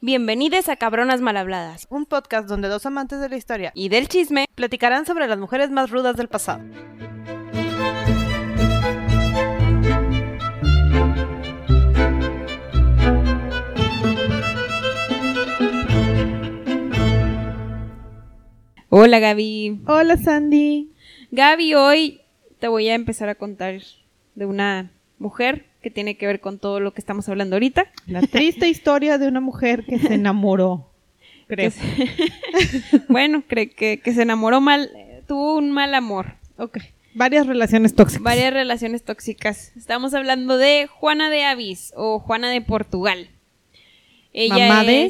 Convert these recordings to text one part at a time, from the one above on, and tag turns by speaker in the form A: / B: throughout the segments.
A: Bienvenidos a Cabronas Malhabladas
B: un podcast donde dos amantes de la historia
A: y del chisme.
B: platicarán sobre las mujeres más rudas del pasado.
A: Hola Gaby.
B: Hola Sandy.
A: Gaby, hoy te voy a empezar a contar de una mujer que tiene que ver con todo lo que estamos hablando ahorita.
B: La triste historia de una mujer que se enamoró. Creo.
A: Se- bueno, cree que, que se enamoró mal, tuvo un mal amor.
B: Ok. Varias relaciones tóxicas.
A: Varias relaciones tóxicas. Estamos hablando de Juana de Avis o Juana de Portugal. Ella
B: ¿Mamá de?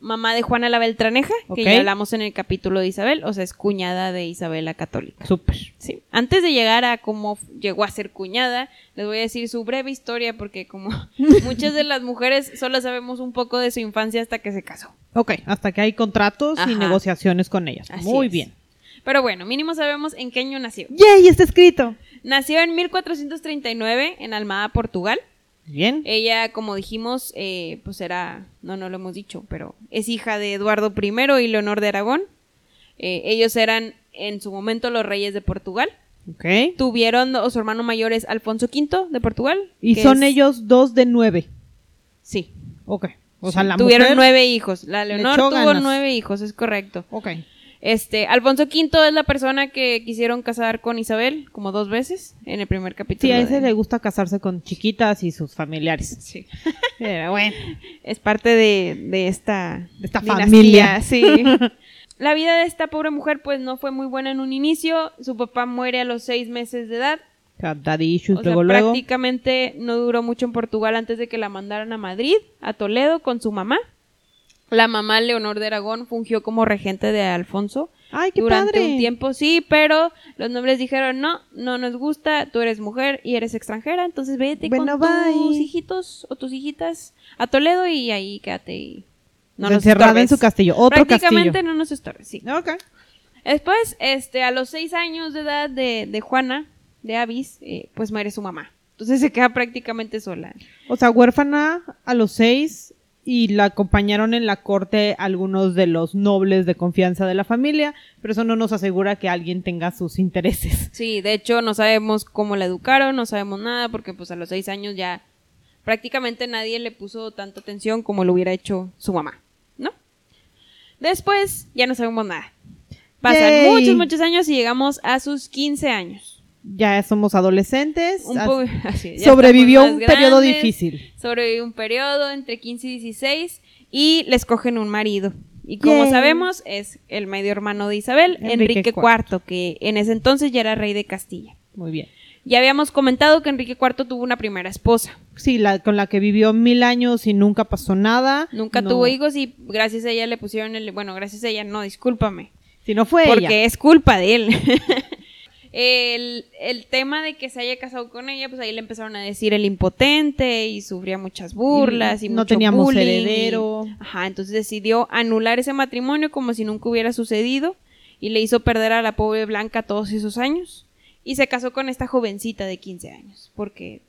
A: Mamá de Juana la Beltraneja, que ya hablamos en el capítulo de Isabel, o sea, es cuñada de Isabel la Católica.
B: Súper.
A: Sí. Antes de llegar a cómo llegó a ser cuñada, les voy a decir su breve historia porque como muchas de las mujeres solo sabemos un poco de su infancia hasta que se casó.
B: Ok, hasta que hay contratos
A: Ajá.
B: y negociaciones con ellas.
A: Así
B: Muy
A: es.
B: bien.
A: Pero bueno, mínimo sabemos en qué año nació.
B: ¡Yay! Está escrito.
A: Nació en 1439 en Almada, Portugal.
B: Bien.
A: Ella, como dijimos, eh, pues era, no, no lo hemos dicho, pero es hija de Eduardo I y Leonor de Aragón. Eh, ellos eran en su momento los reyes de Portugal.
B: Ok.
A: Tuvieron, o su hermano mayor es Alfonso V de Portugal.
B: Y son
A: es-
B: ellos dos de nueve.
A: Sí.
B: Ok. O sea, la
A: Tuvieron
B: mujer...
A: nueve hijos. La
B: le
A: Leonor tuvo
B: ganas.
A: nueve hijos, es correcto.
B: Ok.
A: Este, Alfonso V es la persona que quisieron casar con Isabel como dos veces en el primer capítulo.
B: Sí, a
A: de-
B: ese le gusta casarse con chiquitas y sus familiares.
A: Sí.
B: Pero bueno.
A: Es parte de, de esta,
B: De esta
A: dinastía,
B: familia.
A: Sí. La vida de esta pobre mujer pues no fue muy buena en un inicio. Su papá muere a los seis meses de edad.
B: Daddy issues
A: O sea,
B: luego, luego.
A: prácticamente no duró mucho en Portugal antes de que la mandaran a Madrid, a Toledo, con su mamá. La mamá Leonor de Aragón fungió como regente de Alfonso
B: Ay, qué
A: durante
B: padre.
A: un tiempo, sí, pero los nobles dijeron, no, no nos gusta, tú eres mujer y eres extranjera, entonces vete
B: Bueno,
A: con tus hijitos o tus hijitas a Toledo y ahí quédate y no nos
B: en su castillo. Otro
A: Prácticamente
B: castillo.
A: no nos estorbes, sí.
B: Ok.
A: Después, este, a los seis años de edad de, de Juana, de Avis, eh, pues muere su mamá. Entonces se queda prácticamente sola.
B: O sea, huérfana a los seis y la acompañaron en la corte algunos de los nobles de confianza de la familia, pero eso no nos asegura que alguien tenga sus intereses.
A: Sí, de hecho no sabemos cómo la educaron, no sabemos nada, porque pues a los seis años ya prácticamente nadie le puso tanta atención como lo hubiera hecho su mamá, ¿no? Después ya no sabemos nada. Pasan
B: Yay.
A: muchos, muchos años y llegamos a sus 15 años.
B: Ya somos adolescentes.
A: Un
B: as-
A: po- así, ya
B: sobrevivió un
A: más
B: periodo
A: grandes,
B: difícil.
A: Sobrevivió un periodo entre 15 y 16 y les cogen un marido. Y como sabemos, es el medio hermano de Isabel,
B: Enrique
A: Enrique IV, que en ese entonces ya era rey de Castilla.
B: Muy bien.
A: Ya habíamos comentado que Enrique IV tuvo una primera esposa.
B: Sí, la con la que vivió mil años y nunca pasó nada.
A: Nunca
B: No.
A: tuvo hijos y gracias a ella le pusieron el... Bueno, gracias a ella, no, discúlpame.
B: Si no fue
A: porque
B: ella.
A: es culpa de él. el, el tema de que se haya casado con ella, pues ahí le empezaron a decir el impotente y sufría muchas burlas y,
B: no
A: mucho
B: teníamos
A: bullying y-
B: heredero.
A: Ajá, entonces decidió anular ese matrimonio como si nunca hubiera sucedido y le hizo perder a la pobre Blanca todos esos años y se casó con esta jovencita de 15 años porque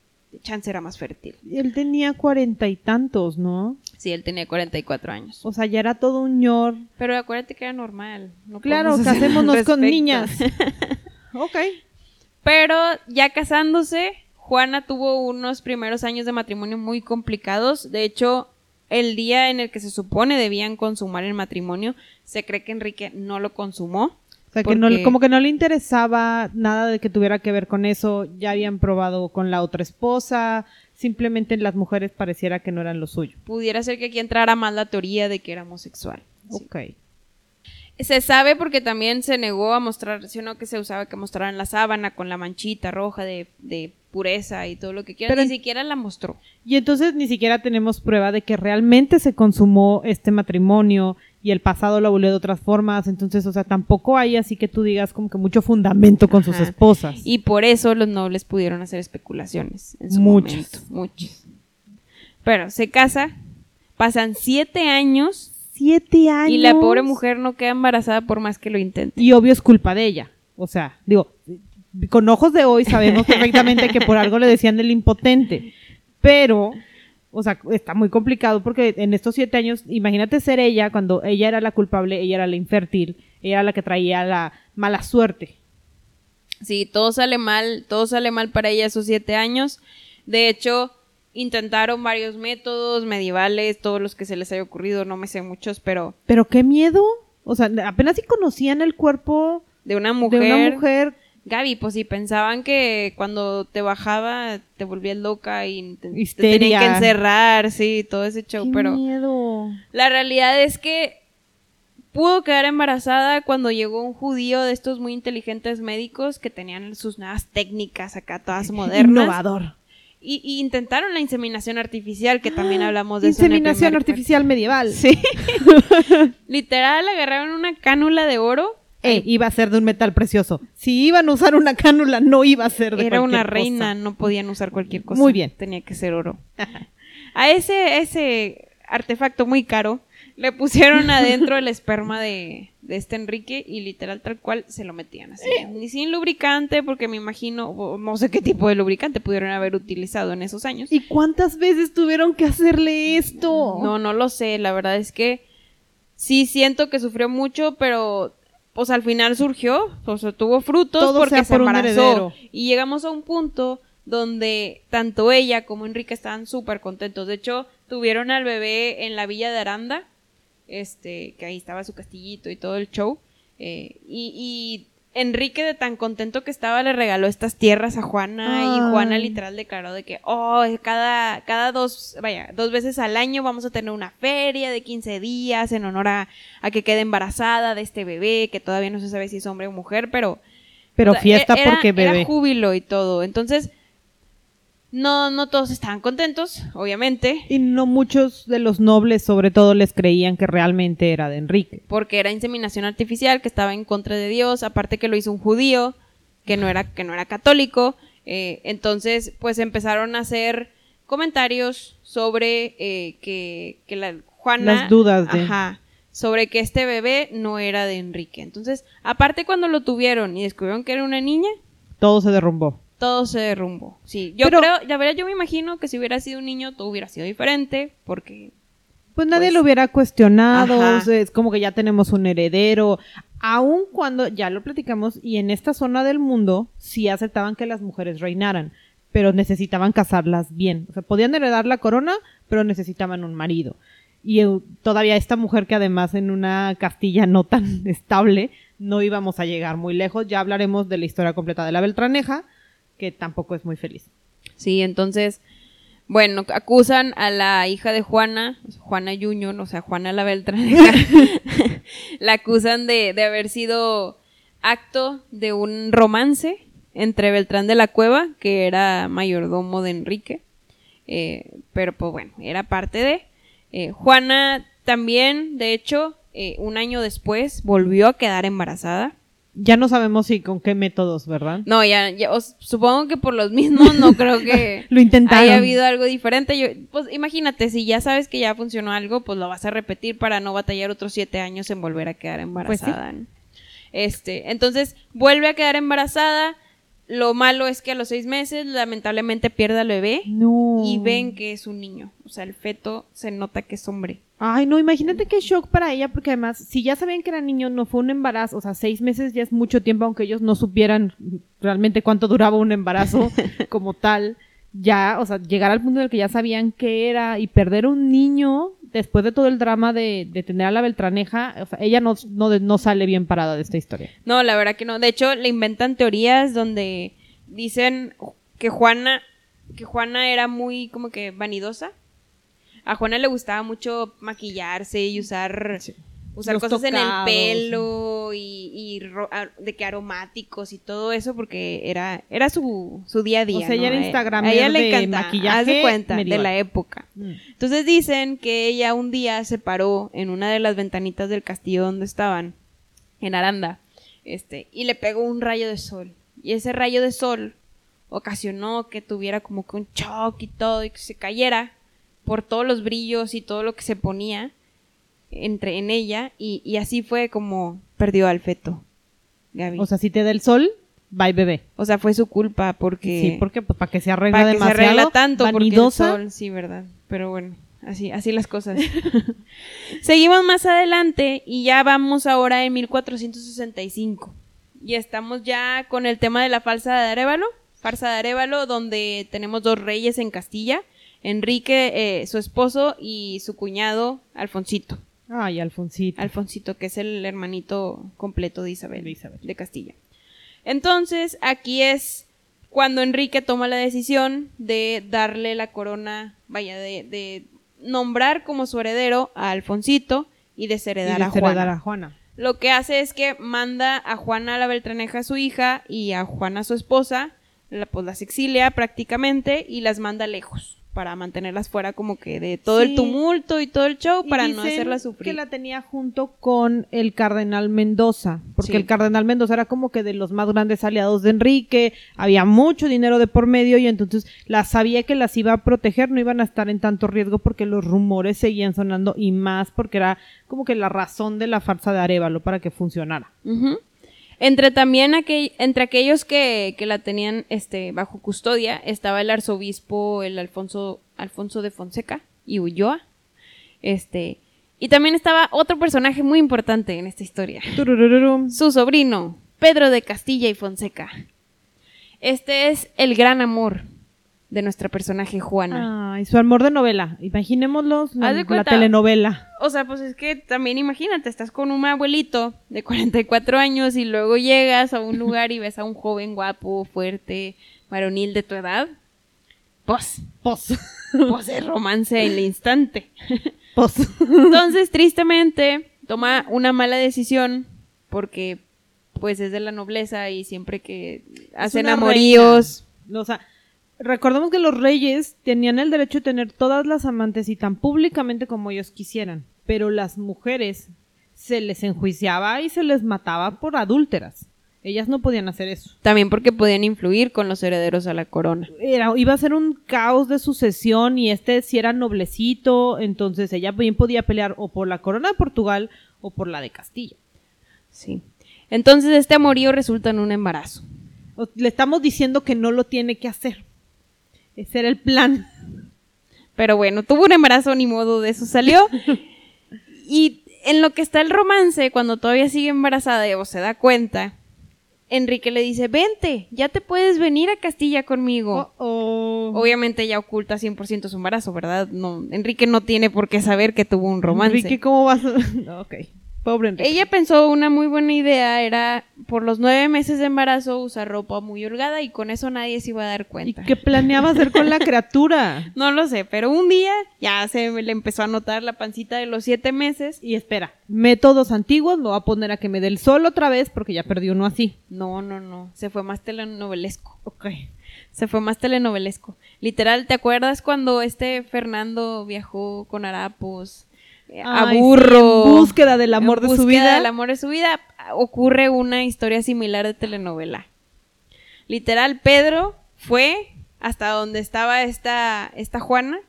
A: chance era más fértil.
B: Él tenía cuarenta y tantos, ¿no?
A: Sí, él tenía 44 años.
B: O sea, ya era todo un ñor.
A: Pero acuérdate que era normal. no
B: Claro, casémonos con niñas. ok.
A: Pero ya casándose, Juana tuvo unos primeros años de matrimonio muy complicados. De hecho, el día en el que se supone debían consumar el matrimonio, se cree que Enrique no lo consumó.
B: O sea, que no,
A: Porque-
B: como que no le interesaba nada de que tuviera que ver con eso. Ya habían probado con la otra esposa. Simplemente las mujeres pareciera que no eran lo suyo.
A: Pudiera ser que aquí entrara más la teoría de que era homosexual. Sí.
B: Ok.
A: Se sabe porque también se negó a mostrar, sino que se usaba que mostraran la sábana con la manchita roja de, de pureza y todo lo que quieran.
B: Pero-
A: Ni siquiera la mostró.
B: Y entonces ni siquiera tenemos prueba de que realmente se consumó este matrimonio y el pasado lo abolió de otras formas. Entonces, o sea, tampoco hay así que tú digas como que mucho fundamento con sus esposas.
A: Y por eso los nobles pudieron hacer especulaciones. En su
B: Muchas.
A: momento, muchas. Pero se casa, pasan siete años
B: Siete años.
A: y la pobre mujer no queda embarazada por más que lo intente.
B: Y obvio es culpa de ella. O sea, digo, con ojos de hoy sabemos perfectamente que por algo le decían el impotente. Pero O sea, está muy complicado porque en estos siete años, imagínate ser ella cuando ella era la culpable, ella era la infértil, ella era la que traía la mala suerte.
A: Sí, todo sale mal, todo sale mal para ella esos siete años. De hecho, intentaron varios métodos medievales, todos los que se les haya ocurrido, no me sé muchos, pero...
B: Pero qué miedo. O sea, apenas si conocían el cuerpo
A: de una mujer.
B: De una mujer.
A: Gaby, pues si pensaban que cuando te bajaba te volvías loca y te, tenían que encerrar, sí, todo ese show,
B: Qué
A: pero
B: miedo.
A: la realidad es que pudo quedar embarazada cuando llegó un judío de estos muy inteligentes médicos que tenían sus nuevas técnicas acá todas modernas.
B: Innovador.
A: Y, y intentaron la inseminación artificial, que también hablamos de
B: Inseminación artificial medieval.
A: Sí. Literal, agarraron una cánula de oro.
B: Eh, iba a ser de un metal precioso. Si iban a usar una cánula, no iba a ser de
A: Era una reina,
B: cosa.
A: no podían usar cualquier cosa.
B: Muy bien.
A: Tenía que ser oro. A ese, ese artefacto muy caro le pusieron adentro el esperma de, de este Enrique y literal tal cual se lo metían así. Ni sin lubricante, porque me imagino, no sé qué tipo de lubricante pudieron haber utilizado en esos años.
B: ¿Y cuántas veces tuvieron que hacerle esto?
A: No, no lo sé. La verdad es que sí siento que sufrió mucho, pero pues al final surgió, o sea, tuvo frutos
B: Todo
A: porque se
B: por
A: embarazó. Y llegamos a un punto donde tanto ella como Enrique estaban súper contentos. De hecho, tuvieron al bebé en la villa de Aranda, este, que ahí estaba su castillito y todo el show. eh, y, y Enrique, de tan contento que estaba, le regaló estas tierras a Juana. Y. Juana literal declaró de que, oh, cada, cada dos, vaya, dos veces al año vamos a tener una feria de 15 días en honor a, a que quede embarazada de este bebé, que todavía no se sabe si es hombre o mujer, pero
B: Pero fiesta
A: era-
B: porque
A: Era
B: bebé.
A: júbilo y todo. Entonces, no, no todos estaban contentos, obviamente,
B: Y no muchos de los nobles, sobre todo, les creían que realmente era de Enrique.
A: porque era inseminación artificial, que estaba en contra de Dios, aparte que lo hizo un judío, que no era, que no era católico. eh, entonces, pues empezaron a hacer comentarios sobre eh, que, que la Juana.
B: Las dudas de-
A: Ajá. Sobre que este bebé no era de Enrique. Entonces, aparte cuando lo tuvieron y descubrieron que era una niña,
B: Todo se derrumbó.
A: Todo se derrumbó. Sí, yo
B: Pero-
A: creo, la verdad yo me imagino que si hubiera sido un niño todo hubiera sido diferente, porque
B: Pues nadie
A: Pues-
B: lo hubiera cuestionado, o sea, es como que ya tenemos un heredero, aun cuando, ya lo platicamos, y en esta zona del mundo sí aceptaban que las mujeres reinaran, pero necesitaban casarlas bien, o sea, podían heredar la corona, pero necesitaban un marido. Y todavía esta mujer que además en una Castilla no tan estable, no íbamos a llegar muy lejos, ya hablaremos de la historia completa de la Beltraneja, que tampoco es muy feliz.
A: sí, entonces, bueno, acusan a la hija de Juana, Juana Junior, o sea, Juana la Beltraneja, la acusan de, de haber sido acto de un romance entre Beltrán de la Cueva, que era mayordomo de Enrique, eh, pero pues bueno, era parte de... eh, Juana también, de hecho, eh, un año después volvió a quedar embarazada.
B: Ya no sabemos si con qué métodos, ¿verdad?
A: No, ya, ya os- supongo que por los mismos no creo que
B: Lo intentaron.
A: haya habido algo diferente. Yo, pues imagínate, si ya sabes que ya funcionó algo, pues lo vas a repetir para no batallar otros siete años en volver a quedar embarazada. ¿no? Este, entonces vuelve a quedar embarazada. Lo malo es que a los seis meses lamentablemente pierde al bebé
B: No.
A: y ven que es un niño. O sea, el feto se nota que es hombre.
B: Ay, no, imagínate qué shock para ella, porque además, si ya sabían que era niño, no fue un embarazo, o sea, seis meses ya es mucho tiempo, aunque ellos no supieran realmente cuánto duraba un embarazo como tal, ya, o sea, llegar al punto en el que ya sabían qué era y perder un niño después de todo el drama de, de tener a la Beltraneja, o sea, ella no, no, no sale bien parada de esta historia.
A: No, la verdad que no. De hecho, le inventan teorías donde dicen que Juana, que Juana era muy como que vanidosa. A Juana le gustaba mucho maquillarse y usar, usar
B: Los
A: cosas en el pelo y, y ro- de que aromáticos y todo eso porque era, era su, su día a día.
B: O sea, ella
A: ¿no?
B: era
A: Eh,
B: instagramer
A: a ella le encanta,
B: maquillaje
A: haz de cuenta, de la época. Entonces dicen que ella un día se paró en una de las ventanitas del castillo donde estaban, en Aranda, este, y le pegó un rayo de sol. Y ese rayo de sol ocasionó que tuviera como que un shock y todo, y que se cayera por todos los brillos y todo lo que se ponía entre en ella, y, y así fue como perdió al feto. Gaby.
B: O sea, si te da el sol, bye bebé.
A: O sea, fue su culpa porque...
B: Sí, porque pues, para que se arregla
A: para que se arregla tanto porque el
B: vanidosa.
A: sol, sí, verdad. Pero bueno, así, así las cosas. Seguimos más adelante y ya vamos ahora en 1465. Y estamos ya con el tema de la falsa de Arevalo, farsa de Arevalo, donde tenemos dos reyes en Castilla, Enrique, eh, su esposo, y su cuñado, Alfonsito.
B: Ay, Alfonsito.
A: Alfonsito, que es el hermanito completo de Isabel,
B: De Isabel.
A: de Castilla. Entonces, aquí es cuando Enrique toma la decisión de darle la corona, vaya, de, de nombrar como su heredero a Alfonsito y
B: Y
A: desheredar a
B: desheredar
A: Juana.
B: a Juana.
A: Lo que hace es que manda a Juana la Beltraneja, su hija, y a Juana, su esposa, la, pues las exilia prácticamente y las manda lejos para mantenerlas fuera como que de todo
B: Sí.
A: el tumulto y todo el show
B: Y
A: para no hacerlas sufrir.
B: que la tenía junto con el cardenal Mendoza, porque
A: Sí.
B: el cardenal Mendoza era como que de los más grandes aliados de Enrique, había mucho dinero de por medio y entonces la sabía que las iba a proteger, no iban a estar en tanto riesgo porque los rumores seguían sonando y más porque era como que la razón de la farsa de Arevalo para que funcionara.
A: Entre también aquel- entre aquellos que, que la tenían este, bajo custodia estaba el arzobispo, el Alfonso, Alfonso de Fonseca y Ulloa. Este, y también estaba otro personaje muy importante en esta historia.
B: Turururum.
A: Su sobrino, Pedro de Castilla y Fonseca. Este es el gran amor de nuestra personaje Juana.
B: Ay, su amor de novela. Imaginémoslo, la,
A: de
B: la telenovela.
A: O sea, pues es que también imagínate, estás con un abuelito de 44 años y luego llegas a un lugar y ves a un joven guapo, fuerte, varonil de tu edad. Pues,
B: Pos.
A: pues es romance en el instante.
B: Pos.
A: Entonces, tristemente, toma una mala decisión porque pues es de la nobleza y siempre que hacen amoríos.
B: O sea, recordemos que los reyes tenían el derecho de tener todas las amantes y tan públicamente como ellos quisieran, pero las mujeres se les enjuiciaba y se les mataba por adúlteras. Ellas no podían hacer eso.
A: También porque podían influir con los herederos a la corona.
B: Era, iba a ser un caos de sucesión y este si era noblecito, entonces ella bien podía pelear o por la corona de Portugal o por la de Castilla.
A: Sí. Entonces este amorío resulta en un embarazo.
B: Le estamos diciendo que no lo tiene que hacer. Ese era el plan.
A: Pero bueno, tuvo un embarazo, ni modo, de eso salió. y en lo que está el romance, cuando todavía sigue embarazada o se da cuenta, Enrique le dice, vente, ya te puedes venir a Castilla conmigo.
B: Oh, oh.
A: Obviamente ella oculta 100% su embarazo, ¿verdad? No, Enrique no tiene por qué saber que tuvo un romance.
B: Enrique, ¿cómo vas? a- No, ok. Pobre Enrique.
A: Ella pensó una muy buena idea, era por los nueve meses de embarazo usar ropa muy holgada y con eso nadie se iba a dar
B: ¿Y
A: cuenta.
B: qué planeaba hacer con la criatura?
A: No lo sé, pero un día ya se le empezó a notar la pancita de los siete meses.
B: Y espera, métodos antiguos, lo va a poner a que me dé el sol otra vez porque ya perdió uno así.
A: No, no, no, se fue más telenovelesco.
B: Ok.
A: Se fue más telenovelesco. Literal, ¿te acuerdas cuando este Fernando viajó con harapos? Eh, a
B: Ay, sí,
A: burro.
B: en búsqueda del amor
A: En
B: de su
A: búsqueda
B: vida.
A: del amor de su vida. Ocurre una historia similar de telenovela. Literal, Pedro fue hasta donde estaba esta, esta Juana,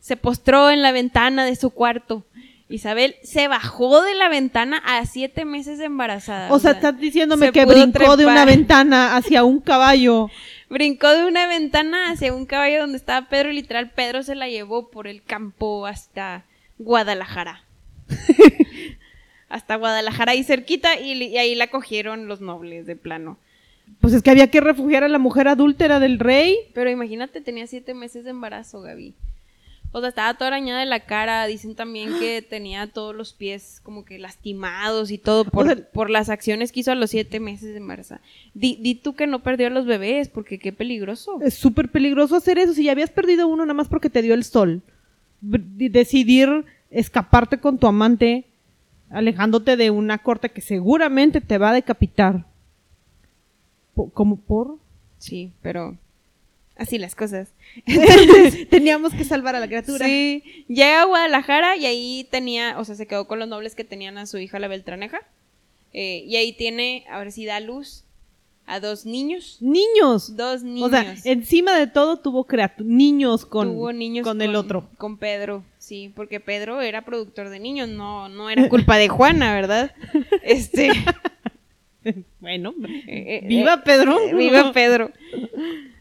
A: se postró en la ventana de su cuarto. Isabel se bajó de la ventana a siete meses embarazada.
B: O sea, estás diciéndome
A: se
B: que brincó de una ventana hacia un caballo.
A: Brincó de una ventana hacia un caballo donde estaba Pedro y literal Pedro se la llevó por el campo hasta Guadalajara. hasta Guadalajara y cerquita y, ahí la cogieron los nobles de plano.
B: Pues es que había que refugiar a la mujer adúltera del rey.
A: Pero imagínate, tenía siete meses de embarazo, Gaby. O sea, estaba toda arañada de la cara. Dicen también que tenía todos los pies como que lastimados y todo por,
B: O sea-
A: por las acciones que hizo a los siete meses de embarazo. Di, di tú que no perdió a los bebés, porque qué peligroso.
B: Es súper peligroso hacer eso. Si ya habías perdido uno nada más porque te dio el sol. Decidir escaparte con tu amante, alejándote de una corte que seguramente te va a decapitar. ¿Cómo por?
A: Sí, pero así las cosas.
B: Teníamos que salvar a la criatura.
A: Sí, llega a Guadalajara y ahí tenía, o sea, se quedó con los nobles que tenían a su hija la Beltraneja. Eh, y ahí tiene, ahora sí da luz a dos niños.
B: Niños.
A: Dos niños.
B: O sea, encima de todo tuvo niños con,
A: Tuvo niños
B: con el otro.
A: Con Pedro, sí, porque Pedro era productor de niños, no, no era culpa de Juana, ¿verdad? Este.
B: bueno, viva Pedro.
A: viva Pedro.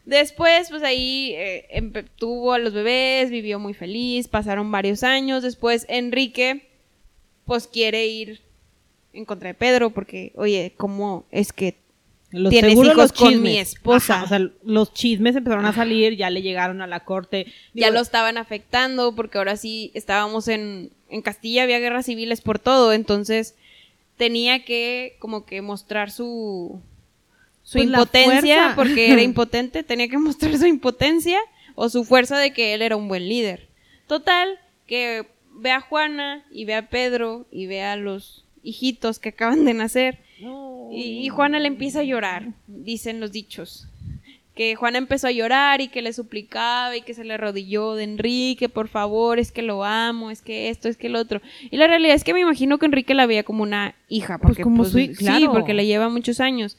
A: Después, pues ahí eh, tuvo a los bebés, vivió muy feliz, pasaron varios años. Después, Enrique, pues quiere ir en contra de Pedro porque, oye, ¿cómo es que
B: Los,
A: Tienes hijos
B: los
A: con
B: chismes.
A: mi esposa.
B: Ajá, o sea, los chismes empezaron a salir, ya le llegaron a la corte.
A: ya lo estaban afectando? Porque ahora sí estábamos en, en Castilla, había guerras civiles por todo, entonces tenía que como que mostrar su, su
B: Pues
A: impotencia, porque era impotente, tenía que mostrar su impotencia o su fuerza de que él era un buen líder. Total, que ve a Juana y ve a Pedro y ve a los hijitos que acaban de nacer. Y, y Juana le empieza a llorar, dicen los dichos. Que Juana empezó a llorar y que le suplicaba y que se le arrodilló de Enrique, por favor, es que lo amo, es que esto, es que lo otro. Y la realidad es que me imagino que Enrique la veía como una hija,
B: Pues
A: porque
B: como
A: pues,
B: su
A: sí, porque le lleva muchos años.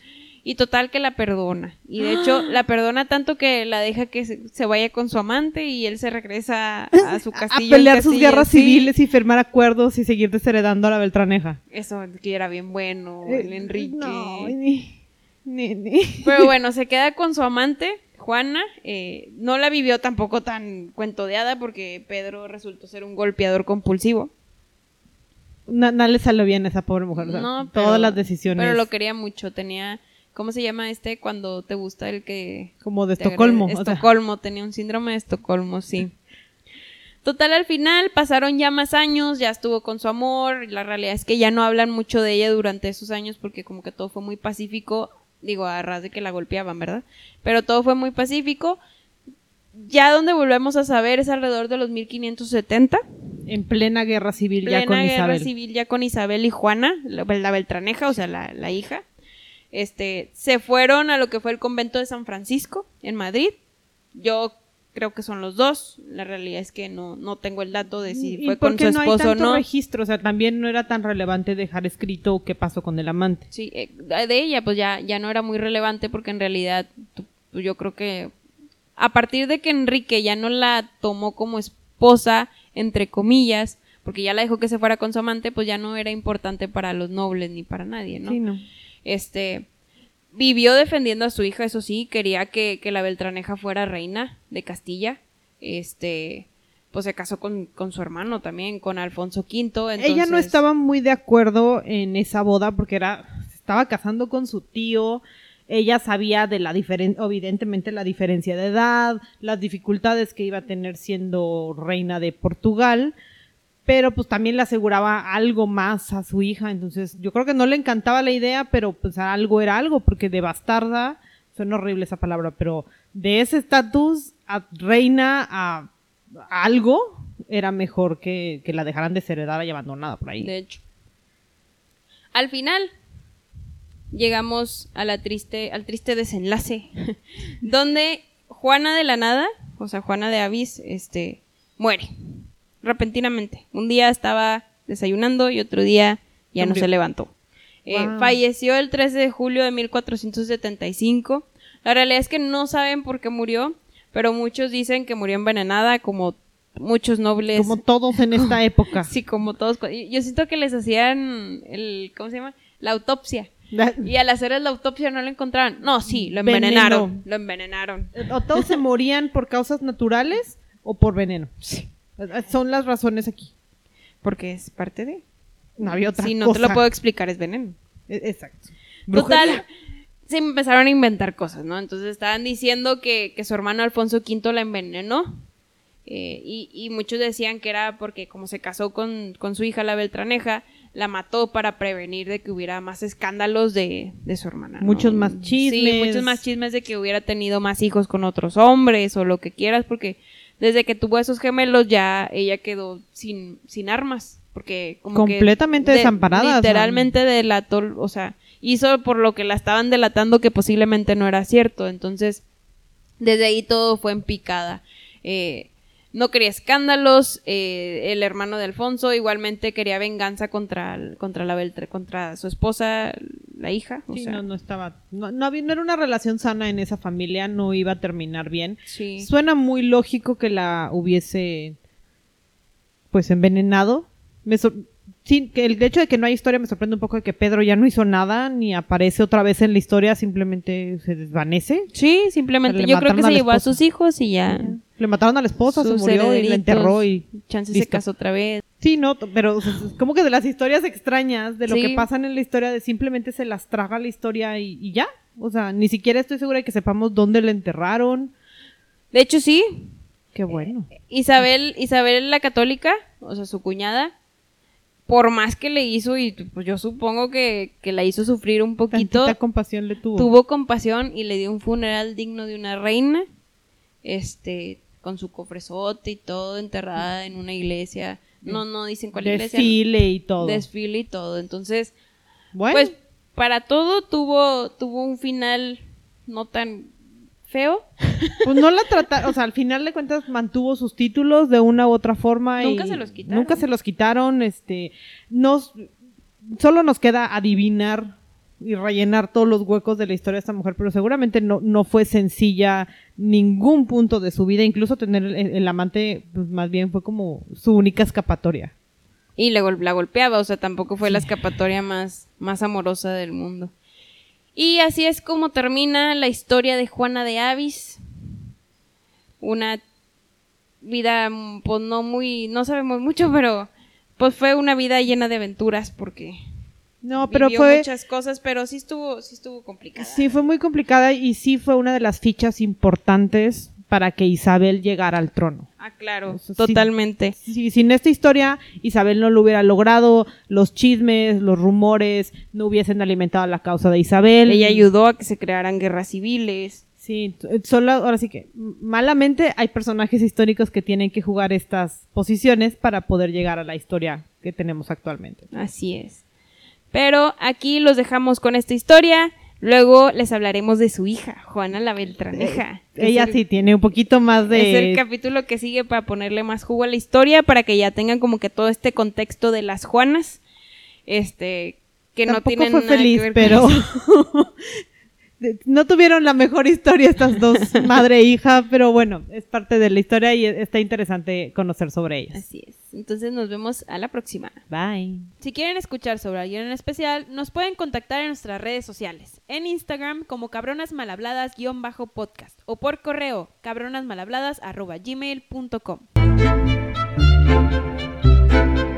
A: Y total que la perdona. Y de hecho la perdona tanto que la deja que se, vaya con su amante y él se regresa a su
B: a
A: castillo. en
B: pelear sus guerras
A: Sí.
B: civiles y firmar acuerdos y seguir desheredando a la Beltraneja.
A: Eso, que era bien bueno, el
B: Eh,
A: Enrique.
B: No, ni- ni- ni.
A: Pero bueno, se queda con su amante, Juana. eh, no la vivió tampoco tan cuentodeada porque Pedro resultó ser un golpeador compulsivo.
B: Nada le salió bien a esa pobre mujer. o sea,
A: No, pero-
B: todas las decisiones.
A: Pero lo quería mucho. Tenía, ¿cómo se llama este? Cuando te gusta el que...
B: como de Estocolmo.
A: agrede-
B: o sea,
A: Estocolmo, tenía un síndrome de Estocolmo, sí. Total, al final pasaron ya más años, ya estuvo con su amor. La realidad es que ya no hablan mucho de ella durante esos años porque como que todo fue muy pacífico. Digo, a ras de que la golpeaban, ¿verdad? Pero todo fue muy pacífico. Ya donde volvemos a saber es alrededor de los 1570.
B: en plena guerra civil
A: Plena
B: ya con
A: guerra
B: Isabel.
A: civil ya con Isabel y Juana, la, la Beltraneja, o sea, la, la hija. Este, se fueron a lo que fue el convento de San Francisco en Madrid. Yo creo que son los dos. La realidad es que no, no tengo el dato de si
B: ¿Y
A: fue con su
B: no hay
A: esposo o
B: tanto
A: no.
B: registro? O sea, también no era tan relevante dejar escrito qué pasó con el amante.
A: Sí, eh, de ella pues ya, ya no era muy relevante porque en realidad tu- yo creo que a partir de que Enrique ya no la tomó como esposa, entre comillas, porque ya la dejó que se fuera con su amante, pues ya no era importante para los nobles ni para nadie, ¿no?
B: Sí, no.
A: Este vivió defendiendo a su hija, eso sí, quería que, que la Beltraneja fuera reina de Castilla. Este, pues se casó con, con su hermano también, con Alfonso V.
B: Ella no estaba muy de acuerdo en esa boda porque era se estaba casando con su tío. Ella sabía de la diferencia, evidentemente la diferencia de edad, las dificultades que iba a tener siendo reina de Portugal, pero pues también le aseguraba algo más a su hija, entonces yo creo que no le encantaba la idea, pero pues algo era algo, porque de bastarda, suena horrible esa palabra, pero de ese estatus a reina a, algo era mejor que, que la dejaran desheredada y abandonada por ahí.
A: De hecho. Al final llegamos a la triste, al triste desenlace, donde Juana de la Nada, o sea, Juana de Avis, este, muere repentinamente. Un día estaba desayunando y otro día ya no se levantó. Eh,
B: Wow.
A: falleció el 13 de julio de 1475. La realidad es que no saben por qué murió, pero muchos dicen que murió envenenada, como muchos nobles.
B: Como todos en esta época.
A: Sí, como todos. Yo siento que les hacían el, ¿cómo se llama? La autopsia.
B: La-
A: Y al hacer la autopsia no lo encontraron. No, sí, lo
B: Veneno.
A: envenenaron. Lo envenenaron.
B: O todos se morían por causas naturales o por veneno. Son las razones aquí.
A: Porque es parte de.
B: No había otra
A: Si no
B: cosa.
A: te lo puedo explicar, es veneno.
B: E- Exacto.
A: Total, se empezaron a inventar cosas, ¿no? Entonces estaban diciendo que, que su hermano Alfonso V la envenenó. eh, y, y muchos decían que era porque como se casó con, con su hija la Beltraneja, la mató para prevenir de que hubiera más escándalos de, de su hermana. ¿no?
B: Muchos más
A: Sí,
B: chismes.
A: muchos más chismes de que hubiera tenido más hijos con otros hombres o lo que quieras, porque desde que tuvo esos gemelos ya ella quedó sin, sin armas. Porque como que
B: Completamente
A: de-
B: desamparada.
A: Literalmente delató, o sea, hizo por lo que la estaban delatando que posiblemente no era cierto. Entonces, desde ahí todo fue en picada. Eh, no quería escándalos. eh, el hermano de Alfonso igualmente quería venganza contra, contra la Beltre, contra su esposa, la hija. O
B: Sí,
A: sea,
B: no, no estaba. No, no había- no era una relación sana en esa familia, no iba a terminar bien.
A: sí.
B: Suena muy lógico que la hubiese. Pues envenenado. Me sí, que el hecho de que no hay historia me sorprende un poco de que Pedro ya no hizo nada, ni aparece otra vez en la historia, simplemente se desvanece.
A: Sí, simplemente.
B: Le
A: Yo creo que se llevó a sus hijos y ya.
B: Le mataron a la esposa, se murió y la enterró y...
A: Chance se casó otra vez.
B: Sí, no, pero o sea, es como que de las historias extrañas, de lo
A: Sí.
B: que pasan en la historia, de simplemente se las traga la historia y, y ya. O sea, ni siquiera estoy segura de que sepamos dónde la enterraron.
A: De hecho, sí.
B: Qué bueno.
A: Isabel, Isabel la católica, o sea, su cuñada, por más que le hizo, y pues yo supongo que, que la hizo sufrir un poquito,
B: Tantita compasión le tuvo.
A: tuvo compasión y le dio un funeral digno de una reina, este, con su cofrezote y todo, enterrada en una iglesia. No, no dicen cuál iglesia.
B: Desfile y todo.
A: Desfile y todo. Entonces,
B: bueno,
A: pues para todo tuvo, tuvo un final no tan feo.
B: pues no la trataron, o sea, al final de cuentas mantuvo sus títulos de una u otra forma.
A: Nunca
B: y
A: se los quitaron.
B: Nunca se los quitaron, este, nos, solo nos queda adivinar y rellenar todos los huecos de la historia de esta mujer, pero seguramente no, no fue sencilla ningún punto de su vida, incluso tener el, el amante, pues más bien fue como su única escapatoria.
A: Y la golpeaba, o sea, tampoco fue la escapatoria más, más amorosa del mundo. Y así es como termina la historia de Juana de Avis. Una vida, pues no muy, no sabemos mucho, pero pues fue una vida llena de aventuras porque
B: No, pero
A: vivió
B: fue,
A: muchas cosas, pero sí estuvo, sí estuvo complicada.
B: sí fue muy complicada y sí fue una de las fichas importantes para que Isabel llegara al trono.
A: Ah, claro,
B: O sea, sí.
A: totalmente.
B: Si, sin esta historia, Isabel no lo hubiera logrado, los chismes, los rumores no hubiesen alimentado la causa de Isabel.
A: Ella ayudó a que se crearan guerras civiles.
B: Sí, solo, ahora sí que malamente hay personajes históricos que tienen que jugar estas posiciones para poder llegar a la historia que tenemos actualmente.
A: Así es. Pero aquí los dejamos con esta historia. Luego les hablaremos de su hija, Juana la Beltraneja. Es
B: Ella
A: el-
B: sí tiene un poquito más de...
A: Es el capítulo que sigue para ponerle más jugo a la historia, para que ya tengan como que todo este contexto de las Juanas. Este, que no tienen
B: fue
A: nada
B: feliz,
A: que ver con
B: pero
A: eso.
B: no tuvieron la mejor historia estas dos, madre e hija, pero bueno, es parte de la historia y está interesante conocer sobre ellas.
A: Así es. Entonces nos vemos a la próxima.
B: Bye.
A: Si quieren escuchar sobre alguien en especial, nos pueden contactar en nuestras redes sociales. En Instagram como cabronasmalhabladas-podcast o por correo cabronasmalhabladas@gmail.com.